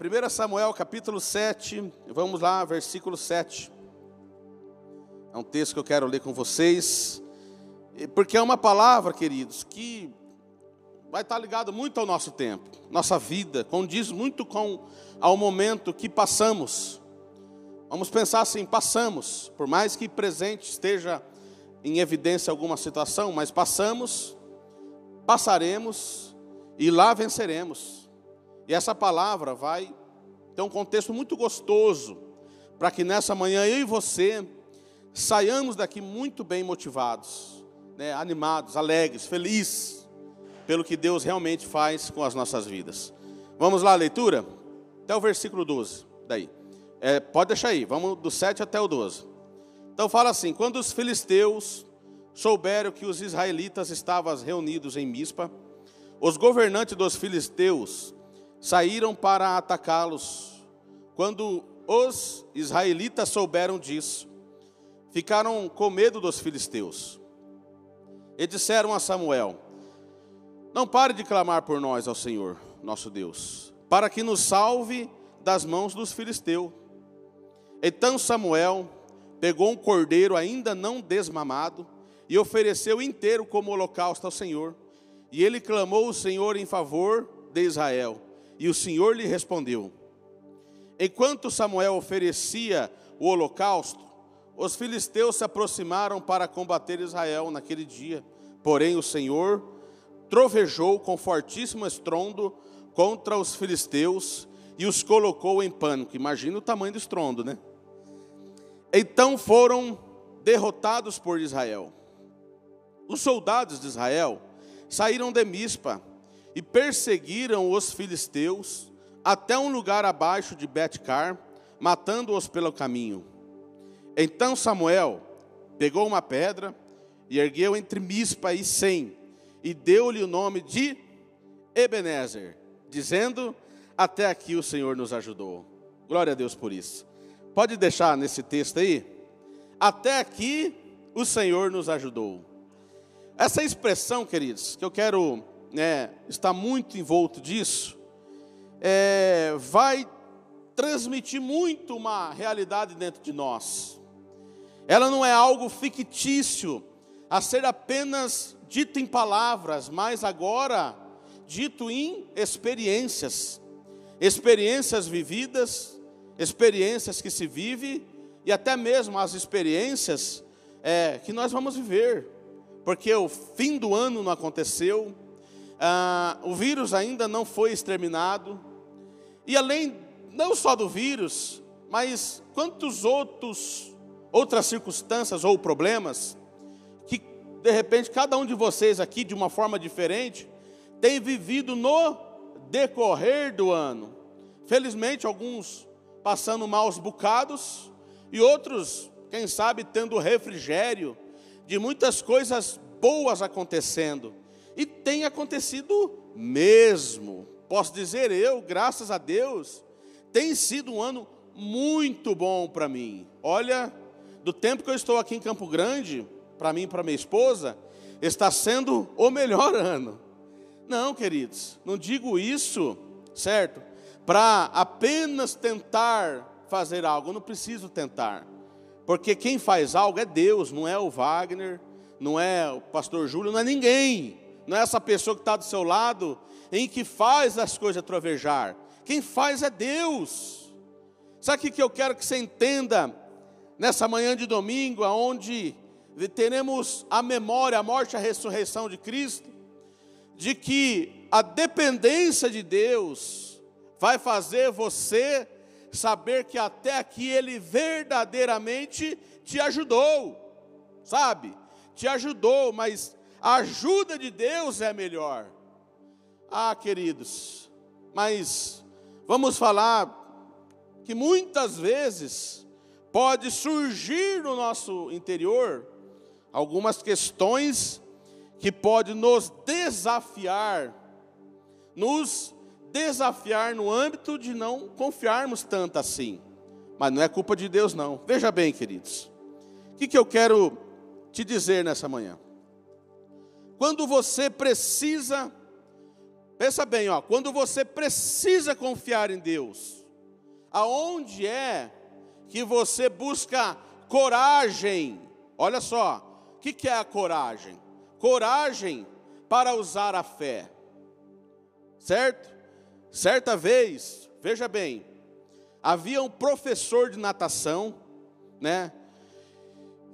1 Samuel capítulo 7, vamos lá, versículo 7. É um texto que eu quero ler com vocês, porque é uma palavra, queridos, que vai estar ligado muito ao nosso tempo, nossa vida, condiz muito com ao momento que passamos. Vamos pensar assim, passamos, por mais que presente esteja em evidência alguma situação, mas passamos, passaremos e lá venceremos. E essa palavra vai ter um contexto muito gostoso para que nessa manhã eu e você saiamos daqui muito bem motivados, né, animados, alegres, felizes pelo que Deus realmente faz com as nossas vidas. Vamos lá, leitura? Até o versículo 12. Daí. É, pode deixar aí, vamos do 7 até o 12. Então fala assim: quando os filisteus souberam que os israelitas estavam reunidos em Mispa, os governantes dos filisteus saíram para atacá-los. Quando os israelitas souberam disso, ficaram com medo dos filisteus. E disseram a Samuel: não pare de clamar por nós ao Senhor, nosso Deus, para que nos salve das mãos dos filisteus. Então Samuel pegou um cordeiro ainda não desmamado e ofereceu inteiro como holocausto ao Senhor. E ele clamou o Senhor em favor de Israel. E o Senhor lhe respondeu. Enquanto Samuel oferecia o holocausto, os filisteus se aproximaram para combater Israel naquele dia. Porém, o Senhor trovejou com fortíssimo estrondo contra os filisteus e os colocou em pânico. Imagina o tamanho do estrondo, né? Então foram derrotados por Israel. Os soldados de Israel saíram de Mispa e perseguiram os filisteus até um lugar abaixo de Betcar, matando-os pelo caminho. Então Samuel pegou uma pedra e ergueu entre Mispa e Sem, e deu-lhe o nome de Ebenezer, dizendo: Até aqui o Senhor nos ajudou. Glória a Deus por isso. Pode deixar nesse texto aí? Até aqui o Senhor nos ajudou. Essa expressão, queridos, que eu quero né, estar muito envolto disso, é, vai transmitir muito uma realidade dentro de nós. Ela não é algo fictício a ser apenas dito em palavras, mas agora dito em experiências. Experiências vividas, experiências que se vive e até mesmo as experiências é, que nós vamos viver, porque o fim do ano não aconteceu, ah, o vírus ainda não foi exterminado, e além não só do vírus, mas quantos outros outras circunstâncias ou problemas de repente, cada um de vocês aqui, de uma forma diferente, tem vivido no decorrer do ano. Felizmente, alguns passando maus bocados, e outros, quem sabe, tendo refrigério de muitas coisas boas acontecendo. E tem acontecido mesmo. Posso dizer eu, graças a Deus, tem sido um ano muito bom para mim. Olha, do tempo que eu estou aqui em Campo Grande, para mim e para minha esposa, está sendo o melhor ano. Não, queridos, não digo isso, certo? Para apenas tentar fazer algo, eu não preciso tentar. Porque quem faz algo é Deus, não é o Wagner, não é o pastor Júlio, não é ninguém. Não é essa pessoa que está do seu lado em que faz as coisas trovejar. Quem faz é Deus. Sabe o que eu quero que você entenda nessa manhã de domingo, aonde teremos a memória, a morte e a ressurreição de Cristo, de que a dependência de Deus vai fazer você saber que até aqui Ele verdadeiramente te ajudou, sabe? Te ajudou, mas a ajuda de Deus é melhor. Ah, queridos, mas vamos falar que muitas vezes pode surgir no nosso interior algumas questões que podem nos desafiar, nos desafiar no âmbito de não confiarmos tanto assim. Mas não é culpa de Deus, não. Veja bem, queridos. O que, que eu quero te dizer nessa manhã? Quando você precisa Pensa bem, ó, quando você precisa confiar em Deus, aonde é que você busca coragem? Olha só, o que, que é a coragem? Coragem para usar a fé, certo? Certa vez, veja bem, havia um professor de natação, né?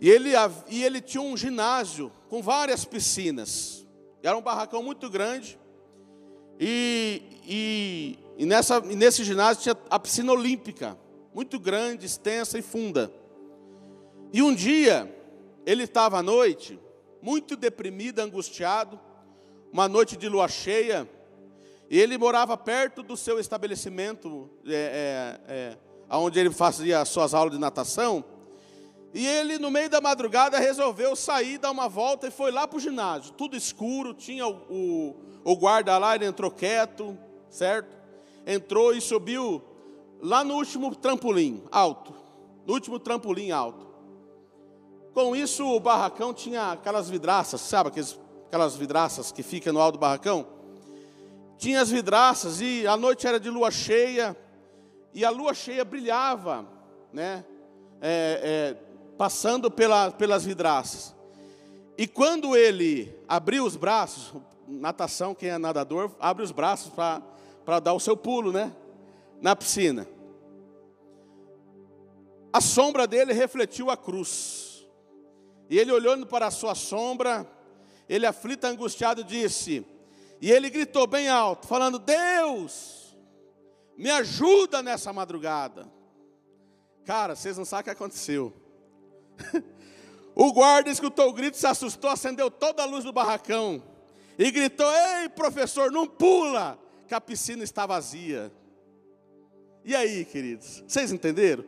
E ele, e ele tinha um ginásio com várias piscinas. Era um barracão muito grande. E, e, e, nessa, e nesse ginásio tinha a piscina olímpica, muito grande, extensa e funda. E um dia, ele estava à noite, muito deprimido, angustiado, uma noite de lua cheia, e ele morava perto do seu estabelecimento, é, é, é, onde ele fazia as suas aulas de natação. E ele, no meio da madrugada, resolveu sair, dar uma volta e foi lá para o ginásio. Tudo escuro, tinha o, o, o guarda lá, ele entrou quieto, certo? Entrou e subiu lá no último trampolim alto. No último trampolim alto. Com isso, o barracão tinha aquelas vidraças, sabe? Aquelas vidraças que ficam no alto do barracão. Tinha as vidraças e a noite era de lua cheia. E a lua cheia brilhava, né? É, é, passando pela, pelas vidraças. E quando ele abriu os braços, natação, quem é nadador, abre os braços para dar o seu pulo, né? Na piscina. A sombra dele refletiu a cruz. E ele olhando para a sua sombra, ele aflito, angustiado, disse, e ele gritou bem alto, falando: Deus, me ajuda nessa madrugada. Cara, vocês não sabem o que aconteceu. O guarda escutou o grito, se assustou, acendeu toda a luz do barracão e gritou: Ei, professor, não pula, que a piscina está vazia. E aí, queridos, vocês entenderam?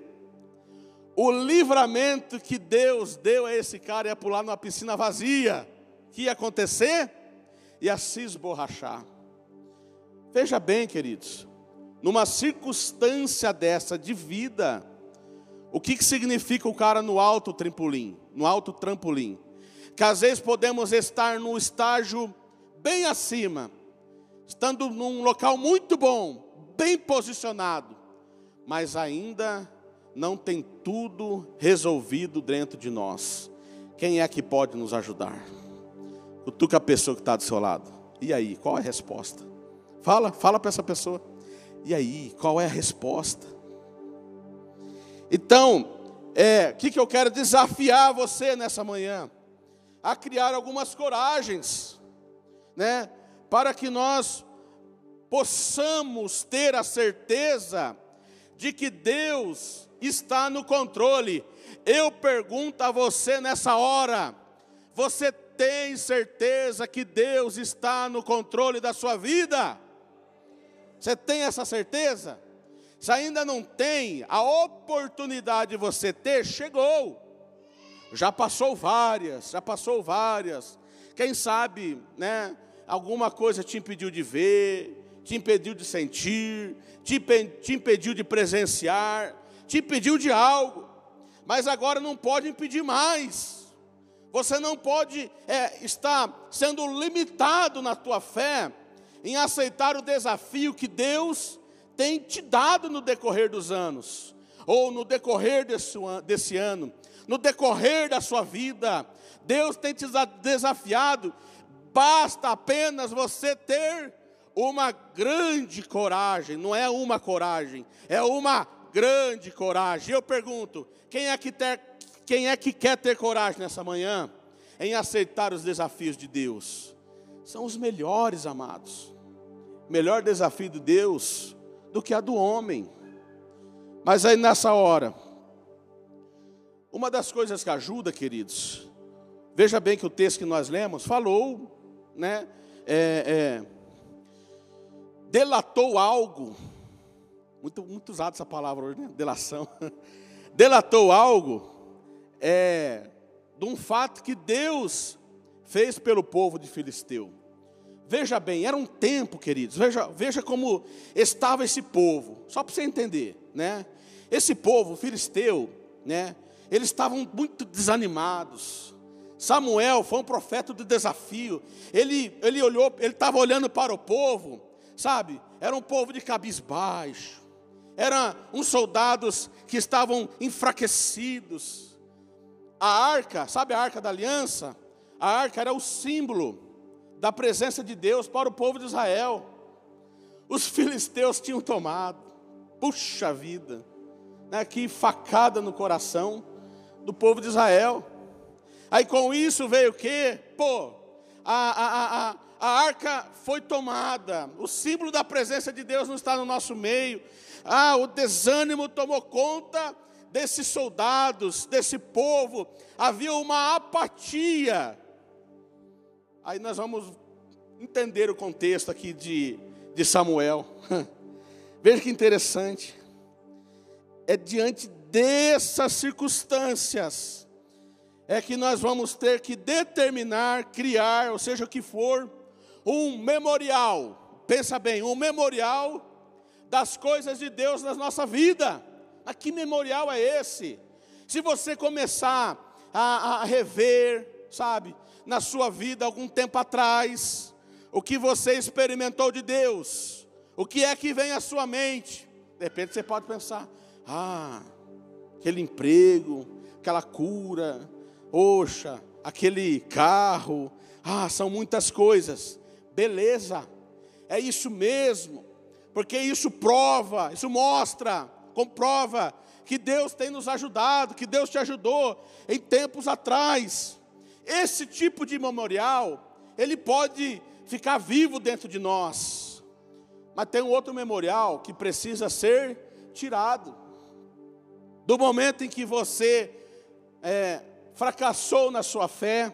O livramento que Deus deu a esse cara ia pular numa piscina vazia. Que ia acontecer? Ia se esborrachar. Veja bem, queridos, numa circunstância dessa de vida, o que, que significa o cara no alto trampolim? No alto trampolim. Que às vezes podemos estar num estágio bem acima, estando num local muito bom, bem posicionado, mas ainda não tem tudo resolvido dentro de nós. Quem é que pode nos ajudar? Cutuca a pessoa que está do seu lado. E aí, qual é a resposta? Fala, fala para essa pessoa. E aí, qual é a resposta? Então, é, o que, que eu quero desafiar você nessa manhã? A criar algumas coragens, né? Para que nós possamos ter a certeza de que Deus está no controle. Eu pergunto a você nessa hora: você tem certeza que Deus está no controle da sua vida? Você tem essa certeza? Se ainda não tem, a oportunidade de você ter chegou. Já passou várias, já passou várias. Quem sabe, né? Alguma coisa te impediu de ver, te impediu de sentir, te, te impediu de presenciar, te impediu de algo. Mas agora não pode impedir mais. Você não pode é, estar sendo limitado na tua fé em aceitar o desafio que Deus tem te dado no decorrer dos anos, ou no decorrer desse, desse ano, no decorrer da sua vida. Deus tem te desafiado, basta apenas você ter uma grande coragem, não é uma coragem, é uma grande coragem. Eu pergunto: quem é que, ter, quem é que quer ter coragem nessa manhã em aceitar os desafios de Deus? São os melhores, amados. melhor desafio de Deus do que a do homem. Mas aí nessa hora, uma das coisas que ajuda, queridos, veja bem que o texto que nós lemos falou, né, é, é, delatou algo, muito, muito usado essa palavra hoje, né? delação, delatou algo é, de um fato que Deus fez pelo povo de Filisteu. Veja bem, era um tempo, queridos, veja, veja como estava esse povo, só para você entender, né? Esse povo filisteu, né? Eles estavam muito desanimados, Samuel foi um profeta do desafio. Ele, ele olhou, ele estava olhando para o povo, sabe? Era um povo de cabisbaixo. Eram uns soldados que estavam enfraquecidos. A arca, sabe a arca da aliança? A arca era o símbolo da presença de Deus para o povo de Israel. Os filisteus tinham tomado. Puxa vida, né? que facada no coração do povo de Israel. Aí com isso veio o quê? Pô, a, a, a, a arca foi tomada, o símbolo da presença de Deus não está no nosso meio. Ah, o desânimo tomou conta desses soldados, desse povo, havia uma apatia. Aí nós vamos entender o contexto aqui de, de Samuel. Veja que interessante. É diante dessas circunstâncias é que nós vamos ter que determinar, criar, ou seja, o que for, um memorial. Pensa bem, um memorial das coisas de Deus na nossa vida. Mas que memorial é esse? Se você começar a, a rever, sabe, na sua vida algum tempo atrás, o que você experimentou de Deus, o que é que vem à sua mente, de repente você pode pensar: ah, aquele emprego, aquela cura, Poxa, aquele carro, ah, são muitas coisas. Beleza, é isso mesmo, porque isso prova, isso mostra, comprova que Deus tem nos ajudado, que Deus te ajudou em tempos atrás. Esse tipo de memorial, ele pode ficar vivo dentro de nós, mas tem um outro memorial que precisa ser tirado. Do momento em que você é, fracassou na sua fé,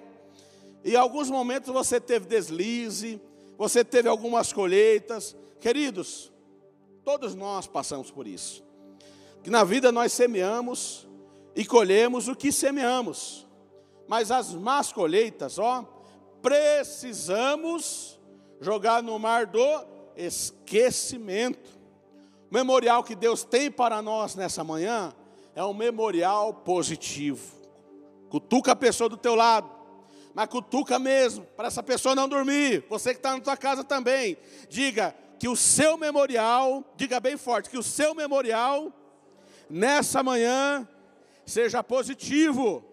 e em alguns momentos você teve deslize, você teve algumas colheitas. Queridos, todos nós passamos por isso. Que na vida nós semeamos e colhemos o que semeamos. Mas as más colheitas, ó, precisamos jogar no mar do esquecimento. O memorial que Deus tem para nós nessa manhã é um memorial positivo. Cutuca a pessoa do teu lado. Mas cutuca mesmo, para essa pessoa não dormir. Você que está na tua casa também. Diga que o seu memorial, diga bem forte, que o seu memorial, nessa manhã, seja positivo.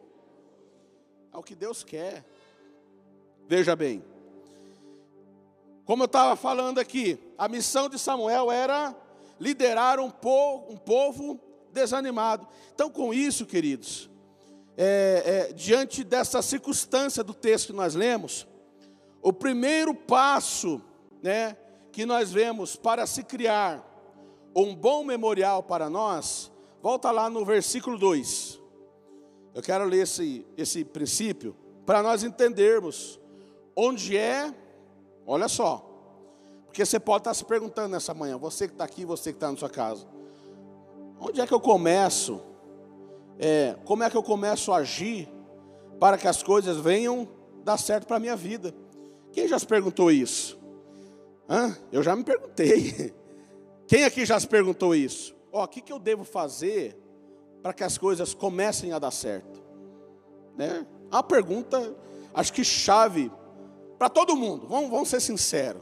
É o que Deus quer. Veja bem. Como eu estava falando aqui, a missão de Samuel era liderar um povo, um povo desanimado. Então, com isso, queridos, é, é, diante dessa circunstância do texto que nós lemos, o primeiro passo né, que nós vemos para se criar um bom memorial para nós, volta lá no versículo 2. Eu quero ler esse, esse princípio para nós entendermos onde é, olha só, porque você pode estar se perguntando nessa manhã, você que está aqui, você que está na sua casa, onde é que eu começo é, como é que eu começo a agir para que as coisas venham dar certo para a minha vida? Quem já se perguntou isso? Hã? Eu já me perguntei. Quem aqui já se perguntou isso? Ó, o que, que eu devo fazer para que as coisas comecem a dar certo? Né? A pergunta, acho que chave para todo mundo. Vamos, vamos ser sinceros.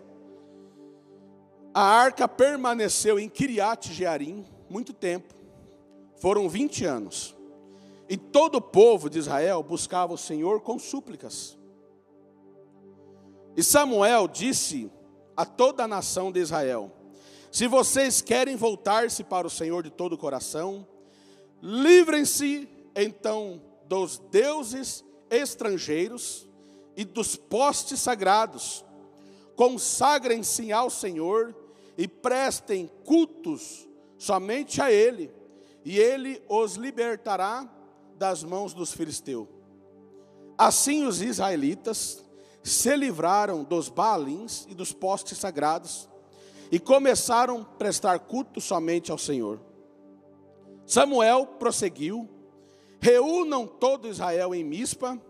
A arca permaneceu em Kiriat Jearim muito tempo. Foram 20 anos. E todo o povo de Israel buscava o Senhor com súplicas. E Samuel disse a toda a nação de Israel: Se vocês querem voltar-se para o Senhor de todo o coração, livrem-se então dos deuses estrangeiros e dos postes sagrados. Consagrem-se ao Senhor e prestem cultos somente a Ele, e Ele os libertará das mãos dos filisteus. Assim os israelitas se livraram dos baalins e dos postes sagrados e começaram a prestar culto somente ao Senhor. Samuel prosseguiu: Reúnam todo Israel em Mispa,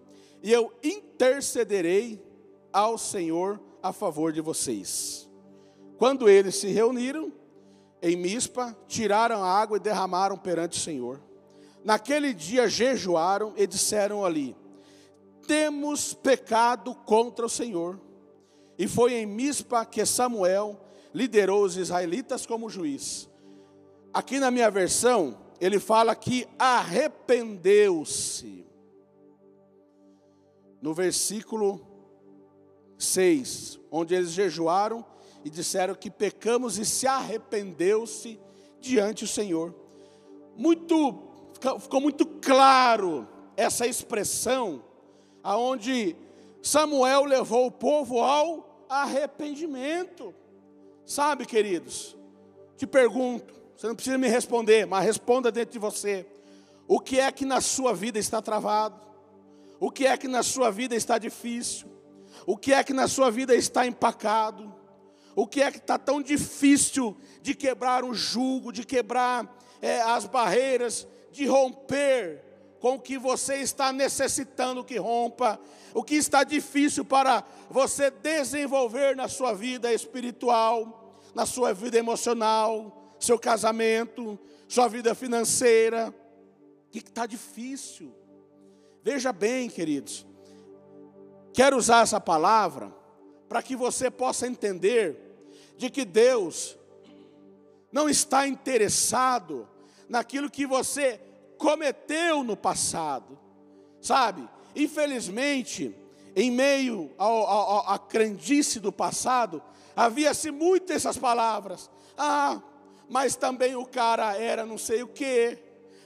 e eu intercederei ao Senhor a favor de vocês. Quando eles se reuniram em Mispa, tiraram a água e derramaram perante o Senhor. Naquele dia jejuaram e disseram ali: temos pecado contra o Senhor. E foi em Mispa que Samuel liderou os israelitas como juiz. Aqui na minha versão, ele fala que arrependeu-se. No versículo 6, onde eles jejuaram e disseram que pecamos e se arrependeu-se diante do Senhor. Muito ficou muito claro essa expressão aonde Samuel levou o povo ao arrependimento. Sabe, queridos? Te pergunto, você não precisa me responder, mas responda dentro de você. O que é que na sua vida está travado? O que é que na sua vida está difícil? O que é que na sua vida está empacado? O que é que está tão difícil de quebrar o jugo, de quebrar é, as barreiras, de romper com o que você está necessitando que rompa, o que está difícil para você desenvolver na sua vida espiritual, na sua vida emocional, seu casamento, sua vida financeira, o que está difícil. Veja bem, queridos, quero usar essa palavra para que você possa entender de que Deus não está interessado naquilo que você cometeu no passado, sabe? Infelizmente, em meio à crendice do passado, havia-se muito essas palavras. Ah, mas também o cara era não sei o quê,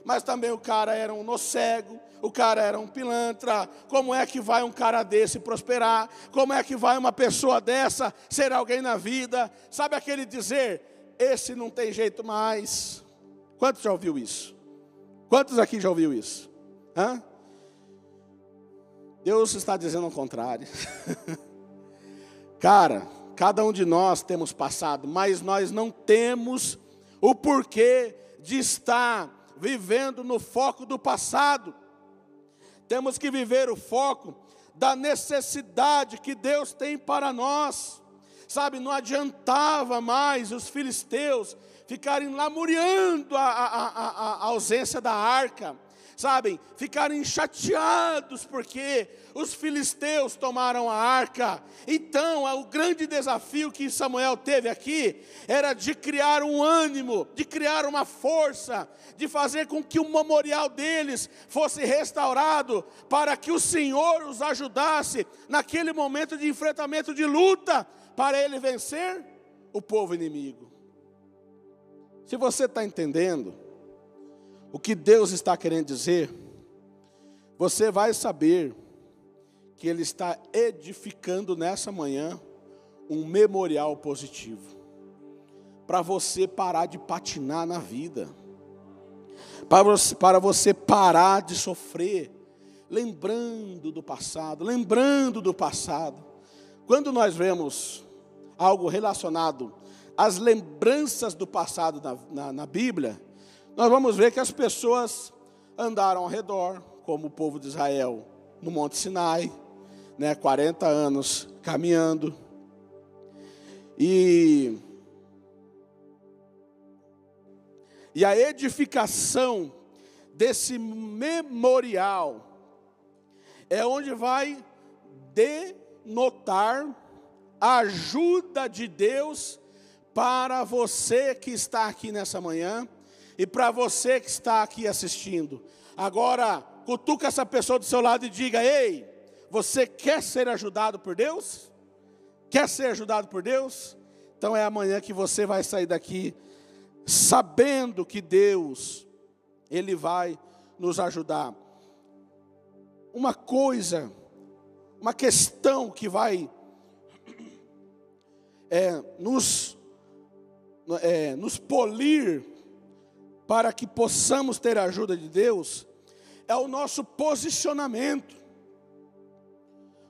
mas também o cara era um nocego, o cara era um pilantra. Como é que vai um cara desse prosperar? Como é que vai uma pessoa dessa ser alguém na vida? Sabe aquele dizer, esse não tem jeito mais. Quantos já ouviu isso? Quantos aqui já ouviu isso? Hã? Deus está dizendo ao contrário. Cara, cada um de nós temos passado, mas nós não temos o porquê de estar vivendo no foco do passado. Temos que viver o foco da necessidade que Deus tem para nós. Sabe, não adiantava mais os filisteus ficarem lamuriando a, a, a, a ausência da arca sabem, ficarem chateados porque os filisteus tomaram a arca. Então, o grande desafio que Samuel teve aqui era de criar um ânimo, de criar uma força, de fazer com que o memorial deles fosse restaurado, para que o Senhor os ajudasse naquele momento de enfrentamento de luta, para ele vencer o povo inimigo. Se você está entendendo, o que Deus está querendo dizer, você vai saber que Ele está edificando nessa manhã um memorial positivo, para você parar de patinar na vida, para você, para você parar de sofrer, lembrando do passado, lembrando do passado. Quando nós vemos algo relacionado às lembranças do passado na, na, na Bíblia, nós vamos ver que as pessoas andaram ao redor, como o povo de Israel, no Monte Sinai, né, 40 anos caminhando. E, e a edificação desse memorial é onde vai denotar a ajuda de Deus para você que está aqui nessa manhã e para você que está aqui assistindo, agora cutuca essa pessoa do seu lado e diga: Ei, você quer ser ajudado por Deus? Quer ser ajudado por Deus? Então é amanhã que você vai sair daqui sabendo que Deus, Ele vai nos ajudar. Uma coisa, uma questão que vai é, nos, é, nos polir para que possamos ter a ajuda de Deus é o nosso posicionamento.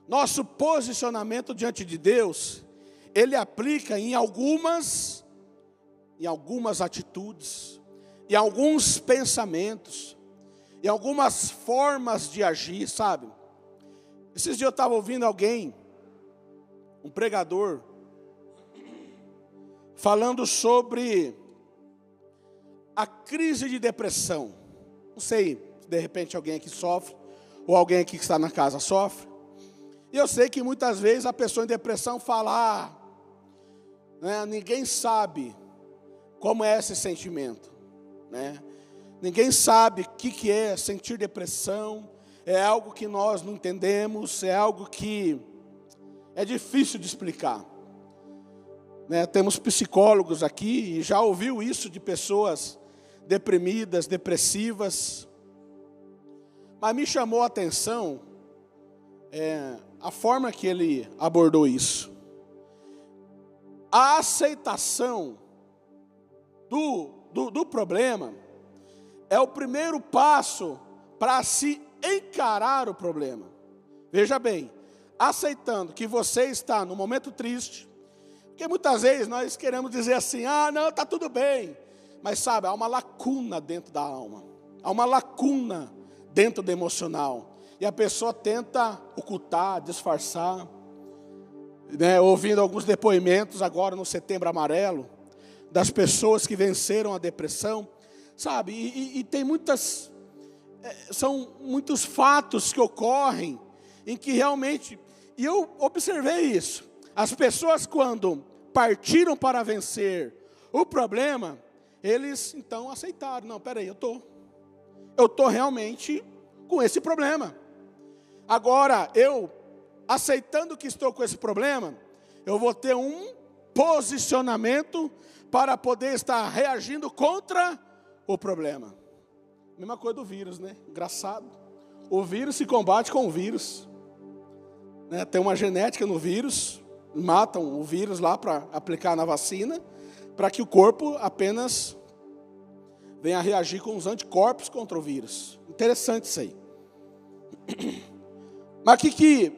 Nosso posicionamento diante de Deus, ele aplica em algumas em algumas atitudes, em alguns pensamentos, em algumas formas de agir, sabe? Esses dias eu estava ouvindo alguém, um pregador, falando sobre a crise de depressão. Não sei se de repente alguém aqui sofre, Ou alguém aqui que está na casa sofre? E eu sei que muitas vezes a pessoa em depressão fala, ah, né, ninguém sabe como é esse sentimento, né? Ninguém sabe o que, que é sentir depressão, é algo que nós não entendemos, é algo que é difícil de explicar. Né? Temos psicólogos aqui e já ouviu isso de pessoas deprimidas, depressivas. Mas me chamou a atenção é, a forma que ele abordou isso. A aceitação do, do, do problema é o primeiro passo para se encarar o problema. Veja bem, aceitando que você está no momento triste, porque muitas vezes nós queremos dizer assim: ah, não, está tudo bem. Mas sabe, há uma lacuna dentro da alma, há uma lacuna dentro do emocional. E a pessoa tenta ocultar, disfarçar. Né, ouvindo alguns depoimentos agora no Setembro Amarelo, das pessoas que venceram a depressão, sabe? E, e, e tem muitas, é, são muitos fatos que ocorrem em que realmente, e eu observei isso. As pessoas quando partiram para vencer o problema, eles então aceitaram, não, peraí, eu tô, eu tô realmente com esse problema. Agora eu aceitando que estou com esse problema, eu vou ter um posicionamento para poder estar reagindo contra o problema. Mesma coisa do vírus, né? Engraçado. O vírus se combate com o vírus. Né? Tem uma genética no vírus, matam o vírus lá para aplicar na vacina, para que o corpo apenas venha a reagir com os anticorpos contra o vírus. Interessante isso aí. Mas o que, que,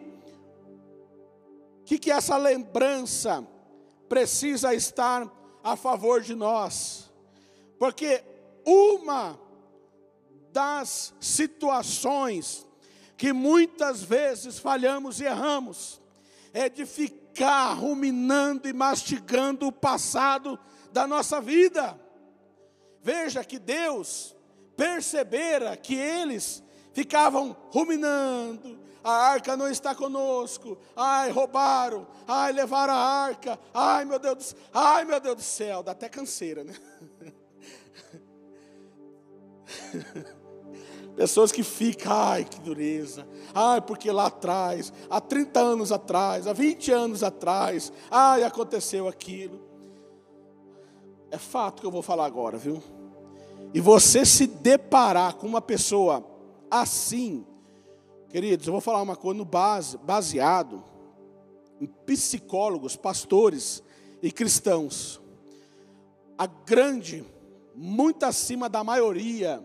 que, que essa lembrança precisa estar a favor de nós? Porque uma das situações que muitas vezes falhamos e erramos é de ficar ruminando e mastigando o passado da nossa vida. Veja que Deus percebera que eles ficavam ruminando, a arca não está conosco, ai, roubaram, ai, levaram a arca, ai, meu Deus, ai, meu Deus do céu, dá até canseira, né? Pessoas que ficam, ai que dureza, ai porque lá atrás, há 30 anos atrás, há 20 anos atrás, ai aconteceu aquilo. É fato que eu vou falar agora, viu? E você se deparar com uma pessoa assim, queridos, eu vou falar uma coisa no base, baseado em psicólogos, pastores e cristãos. A grande muito acima da maioria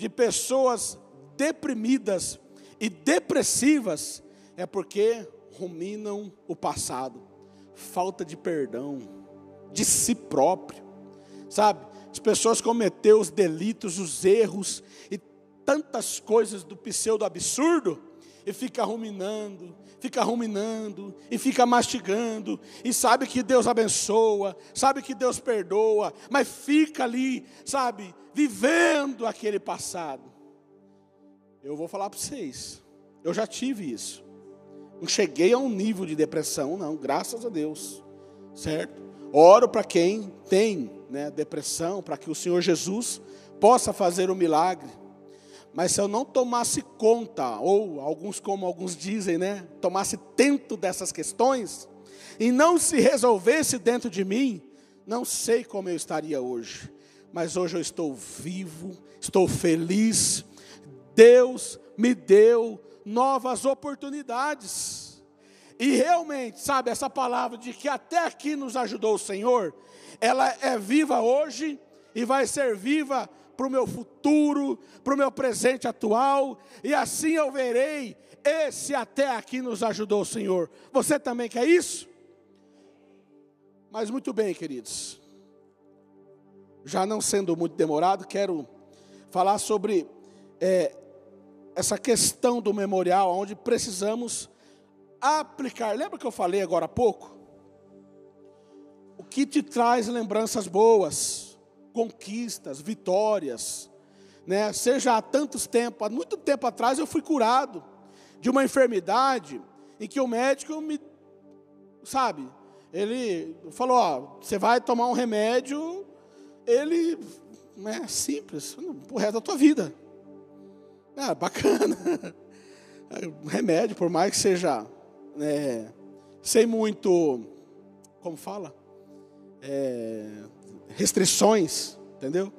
de pessoas deprimidas e depressivas é porque ruminam o passado, falta de perdão de si próprio, sabe? As pessoas cometeram os delitos, os erros e tantas coisas do pseudo absurdo e fica ruminando, fica ruminando, e fica mastigando, e sabe que Deus abençoa, sabe que Deus perdoa, mas fica ali, sabe, vivendo aquele passado. Eu vou falar para vocês, eu já tive isso. Não cheguei a um nível de depressão, não, graças a Deus, certo? Oro para quem tem né, depressão, para que o Senhor Jesus possa fazer o um milagre. Mas se eu não tomasse conta, ou alguns como alguns dizem, né, tomasse tento dessas questões e não se resolvesse dentro de mim, não sei como eu estaria hoje. Mas hoje eu estou vivo, estou feliz. Deus me deu novas oportunidades. E realmente, sabe, essa palavra de que até aqui nos ajudou o Senhor, ela é viva hoje e vai ser viva para o meu futuro, para o meu presente atual, e assim eu verei. Esse até aqui nos ajudou o Senhor. Você também quer isso? Mas muito bem, queridos. Já não sendo muito demorado, quero falar sobre é, essa questão do memorial, onde precisamos aplicar. Lembra que eu falei agora há pouco? O que te traz lembranças boas? Conquistas, vitórias. né? Seja há tantos tempos, há muito tempo atrás eu fui curado de uma enfermidade em que o médico me, sabe, ele falou, ó, você vai tomar um remédio, ele, né, simples, pro resto da tua vida. Ah, bacana. Remédio, por mais que seja, né, sem muito, como fala, é, restrições, entendeu?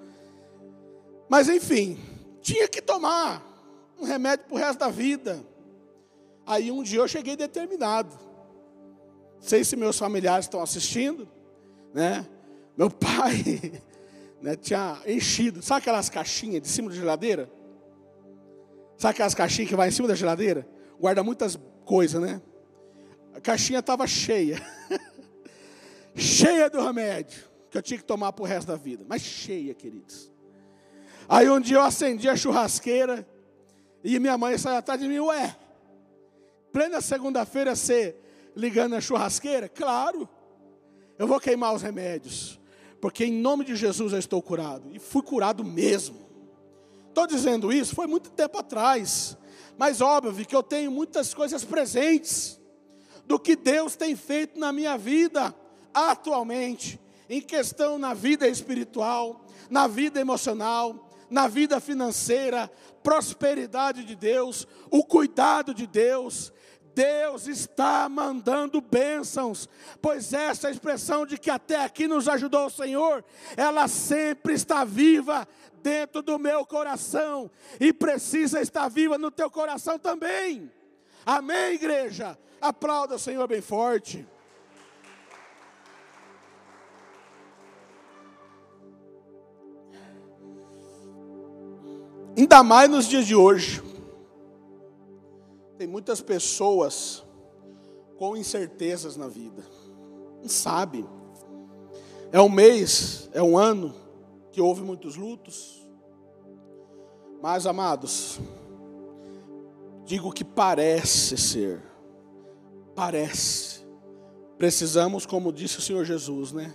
Mas enfim, tinha que tomar um remédio para o resto da vida. Aí um dia eu cheguei determinado. Sei se meus familiares estão assistindo, né? Meu pai né, tinha enchido, sabe aquelas caixinhas de cima da geladeira? Sabe aquelas caixinhas que vai em cima da geladeira? Guarda muitas coisas, né? A caixinha estava cheia. cheia do remédio que eu tinha que tomar para o resto da vida. Mas cheia, queridos. Aí um dia eu acendi a churrasqueira e minha mãe saiu atrás de mim, ué, plena segunda-feira você ligando a churrasqueira? Claro, eu vou queimar os remédios, porque em nome de Jesus eu estou curado. E fui curado mesmo. Estou dizendo isso, foi muito tempo atrás, mas óbvio que eu tenho muitas coisas presentes do que Deus tem feito na minha vida atualmente, em questão na vida espiritual, na vida emocional, na vida financeira, prosperidade de Deus, o cuidado de Deus. Deus está mandando bênçãos, pois essa expressão de que até aqui nos ajudou o Senhor, ela sempre está viva dentro do meu coração e precisa estar viva no teu coração também. Amém, igreja? Aplauda o Senhor bem forte. Ainda mais nos dias de hoje. Tem muitas pessoas com incertezas na vida. Não sabe. É um mês, é um ano que houve muitos lutos. Mas, amados, digo que parece ser. Parece. Precisamos, como disse o Senhor Jesus, né?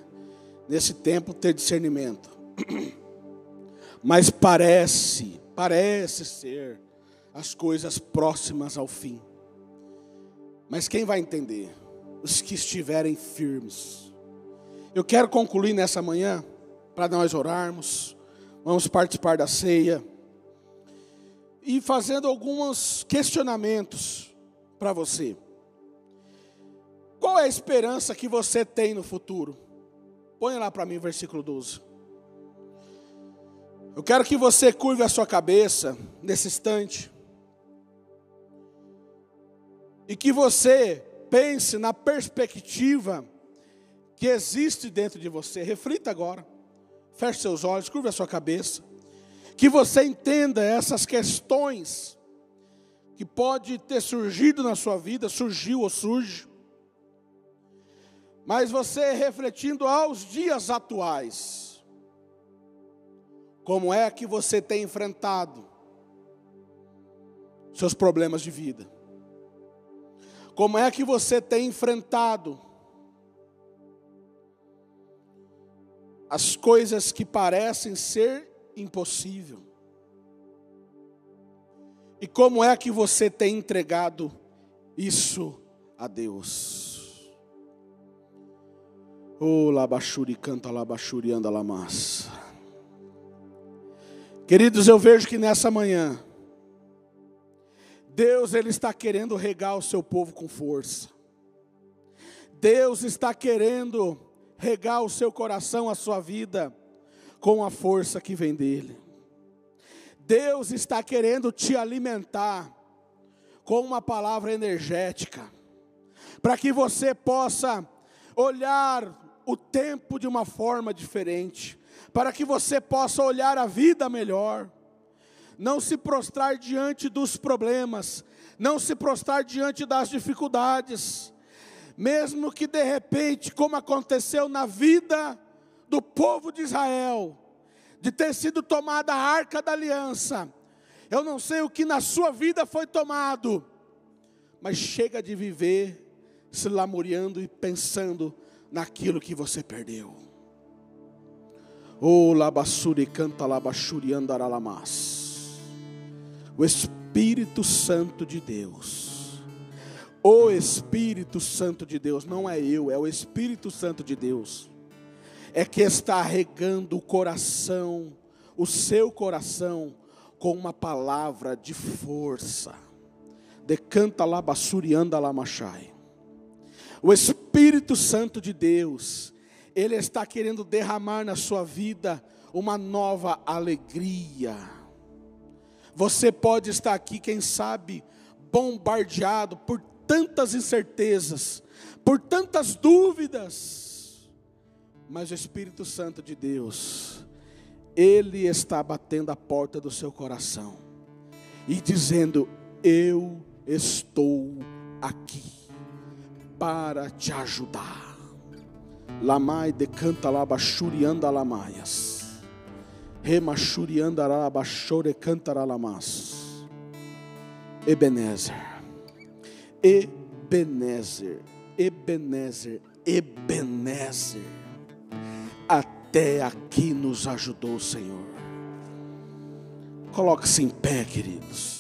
Nesse tempo ter discernimento. Mas parece parece ser as coisas próximas ao fim. Mas quem vai entender? Os que estiverem firmes. Eu quero concluir nessa manhã, para nós orarmos, vamos participar da ceia, e fazendo alguns questionamentos para você. Qual é a esperança que você tem no futuro? Põe lá para mim o versículo 12. Eu quero que você curve a sua cabeça nesse instante. E que você pense na perspectiva que existe dentro de você. Reflita agora. Feche seus olhos, curve a sua cabeça. Que você entenda essas questões que pode ter surgido na sua vida, surgiu ou surge. Mas você refletindo aos dias atuais como é que você tem enfrentado seus problemas de vida? Como é que você tem enfrentado as coisas que parecem ser impossível? E como é que você tem entregado isso a Deus? Oh, labachuri canta labachuri anda lamassa. Queridos, eu vejo que nessa manhã, Deus ele está querendo regar o seu povo com força. Deus está querendo regar o seu coração, a sua vida, com a força que vem dele. Deus está querendo te alimentar com uma palavra energética, para que você possa olhar o tempo de uma forma diferente, para que você possa olhar a vida melhor, não se prostrar diante dos problemas, não se prostrar diante das dificuldades, mesmo que de repente, como aconteceu na vida do povo de Israel, de ter sido tomada a arca da aliança, eu não sei o que na sua vida foi tomado, mas chega de viver se lamuriando e pensando naquilo que você perdeu. O labassuri canta labachuri andaralamas. O Espírito Santo de Deus. O Espírito Santo de Deus, não é eu, é o Espírito Santo de Deus. É que está regando o coração, o seu coração, com uma palavra de força. Decanta labassuri andalamachai. O Espírito Santo de Deus ele está querendo derramar na sua vida uma nova alegria. Você pode estar aqui, quem sabe, bombardeado por tantas incertezas, por tantas dúvidas, mas o Espírito Santo de Deus, Ele está batendo a porta do seu coração e dizendo: Eu estou aqui para te ajudar. Lamai decanta labachurianda lamaias. Remachurianda labachore cantara lamas. Ebenezer. Ebenezer. Ebenezer. Ebenezer. Até aqui nos ajudou o Senhor. Coloque-se em pé, queridos.